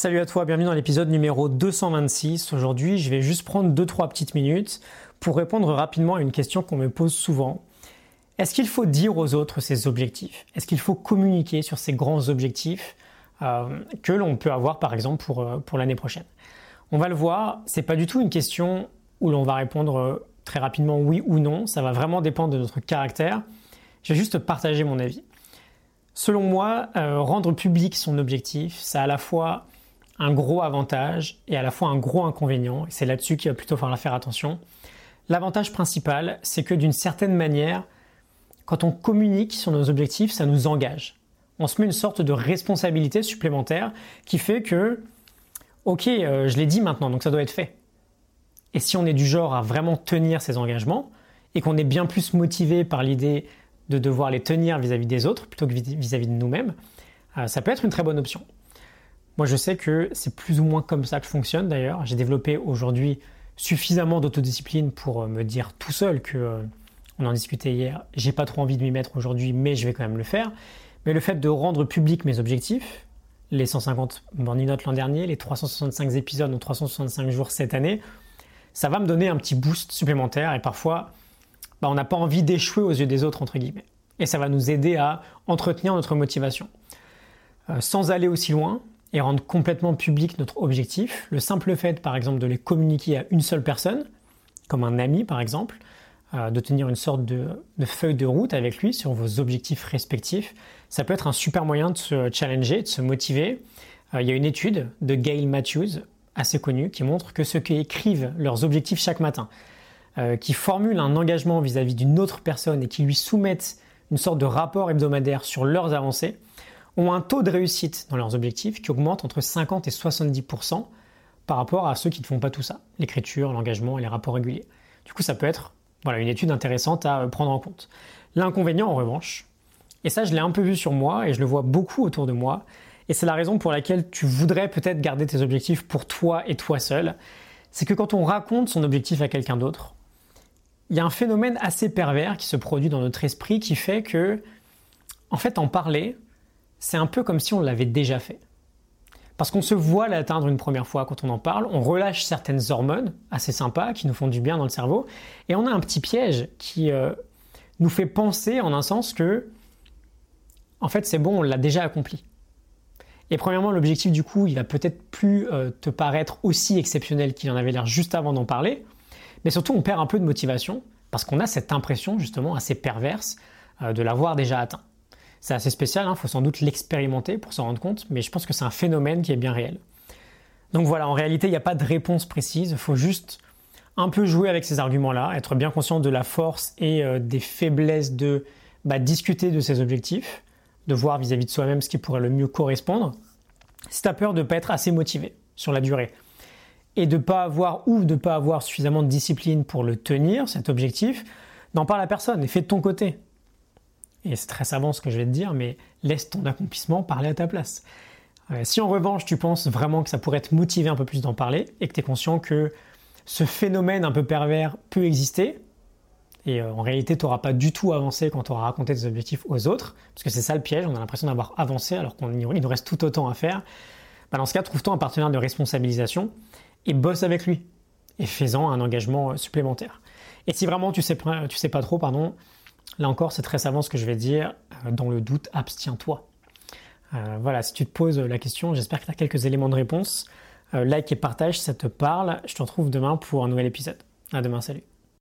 Salut à toi, bienvenue dans l'épisode numéro 226. Aujourd'hui, je vais juste prendre 2-3 petites minutes pour répondre rapidement à une question qu'on me pose souvent. Est-ce qu'il faut dire aux autres ses objectifs? Est-ce qu'il faut communiquer sur ces grands objectifs euh, que l'on peut avoir par exemple pour, euh, pour l'année prochaine? On va le voir, c'est pas du tout une question où l'on va répondre euh, très rapidement oui ou non, ça va vraiment dépendre de notre caractère. Je vais juste partager mon avis. Selon moi, rendre public son objectif, ça à la fois un gros avantage et à la fois un gros inconvénient. C'est là-dessus qu'il va plutôt falloir faire attention. L'avantage principal, c'est que d'une certaine manière, quand on communique sur nos objectifs, ça nous engage. On se met une sorte de responsabilité supplémentaire qui fait que, ok, euh, je l'ai dit maintenant, donc ça doit être fait. Et si on est du genre à vraiment tenir ces engagements et qu'on est bien plus motivé par l'idée de devoir les tenir vis-à-vis des autres plutôt que vis-à-vis de nous-mêmes, euh, ça peut être une très bonne option. Moi, je sais que c'est plus ou moins comme ça que je fonctionne d'ailleurs. J'ai développé aujourd'hui suffisamment d'autodiscipline pour euh, me dire tout seul que, euh, on en discutait hier, j'ai pas trop envie de m'y mettre aujourd'hui, mais je vais quand même le faire. Mais le fait de rendre public mes objectifs, les 150 morning notes l'an dernier, les 365 épisodes ou 365 jours cette année, ça va me donner un petit boost supplémentaire et parfois, bah, on n'a pas envie d'échouer aux yeux des autres, entre guillemets. Et ça va nous aider à entretenir notre motivation. Euh, sans aller aussi loin, et rendre complètement public notre objectif. Le simple fait, par exemple, de les communiquer à une seule personne, comme un ami par exemple, euh, de tenir une sorte de, feuille de route avec lui sur vos objectifs respectifs, ça peut être un super moyen de se challenger, de se motiver. Euh, il y a une étude de Gail Matthews, assez connue, qui montre que ceux qui écrivent leurs objectifs chaque matin, euh, qui formulent un engagement vis-à-vis d'une autre personne et qui lui soumettent une sorte de rapport hebdomadaire sur leurs avancées, ont un taux de réussite dans leurs objectifs qui augmente entre 50 et 70% par rapport à ceux qui ne font pas tout ça, l'écriture, l'engagement et les rapports réguliers. Du coup, ça peut être voilà, une étude intéressante à euh, prendre en compte. L'inconvénient, en revanche, et ça je l'ai un peu vu sur moi et je le vois beaucoup autour de moi, et c'est la raison pour laquelle tu voudrais peut-être garder tes objectifs pour toi et toi seul, c'est que quand on raconte son objectif à quelqu'un d'autre, il y a un phénomène assez pervers qui se produit dans notre esprit qui fait que, en fait, en parler, c'est un peu comme si on l'avait déjà fait. Parce qu'on se voit l'atteindre une première fois quand on en parle, on relâche certaines hormones assez sympas qui nous font du bien dans le cerveau, et on a un petit piège qui euh, nous fait penser en un sens que, en fait, c'est bon, on l'a déjà accompli. Et premièrement, l'objectif du coup, il va peut-être plus euh, te paraître aussi exceptionnel qu'il en avait l'air juste avant d'en parler, mais surtout on perd un peu de motivation parce qu'on a cette impression justement assez perverse euh, de l'avoir déjà atteint. C'est assez spécial, il hein, faut sans doute l'expérimenter pour s'en rendre compte, mais je pense que c'est un phénomène qui est bien réel. Donc voilà, en réalité, il n'y a pas de réponse précise, il faut juste un peu jouer avec ces arguments-là, être bien conscient de la force et euh, des faiblesses de bah, discuter de ses objectifs, de voir vis-à-vis de soi-même ce qui pourrait le mieux correspondre. Si tu as peur de ne pas être assez motivé sur la durée et de ne pas avoir ou de ne pas avoir suffisamment de discipline pour le tenir, cet objectif, n'en parle à personne et fais de ton côté et c'est très savant ce que je vais te dire, mais laisse ton accomplissement parler à ta place. Euh, si en revanche tu penses vraiment que ça pourrait te motiver un peu plus d'en parler et que tu es conscient que ce phénomène un peu pervers peut exister, et euh, en réalité tu n'auras pas du tout avancé quand tu auras raconté tes objectifs aux autres, parce que c'est ça le piège, on a l'impression d'avoir avancé alors qu'il nous reste tout autant à faire, bah, dans ce cas trouve-toi un partenaire de responsabilisation et bosse avec lui, et fais-en un engagement euh, supplémentaire. Et si vraiment tu sais, tu sais pas trop, pardon, Là encore, c'est très savant ce que je vais dire. Euh, dans le doute, abstiens-toi. Euh, voilà, si tu te poses la question, j'espère que tu as quelques éléments de réponse. Euh, like et partage ça te parle. Je te retrouve demain pour un nouvel épisode. À demain, salut.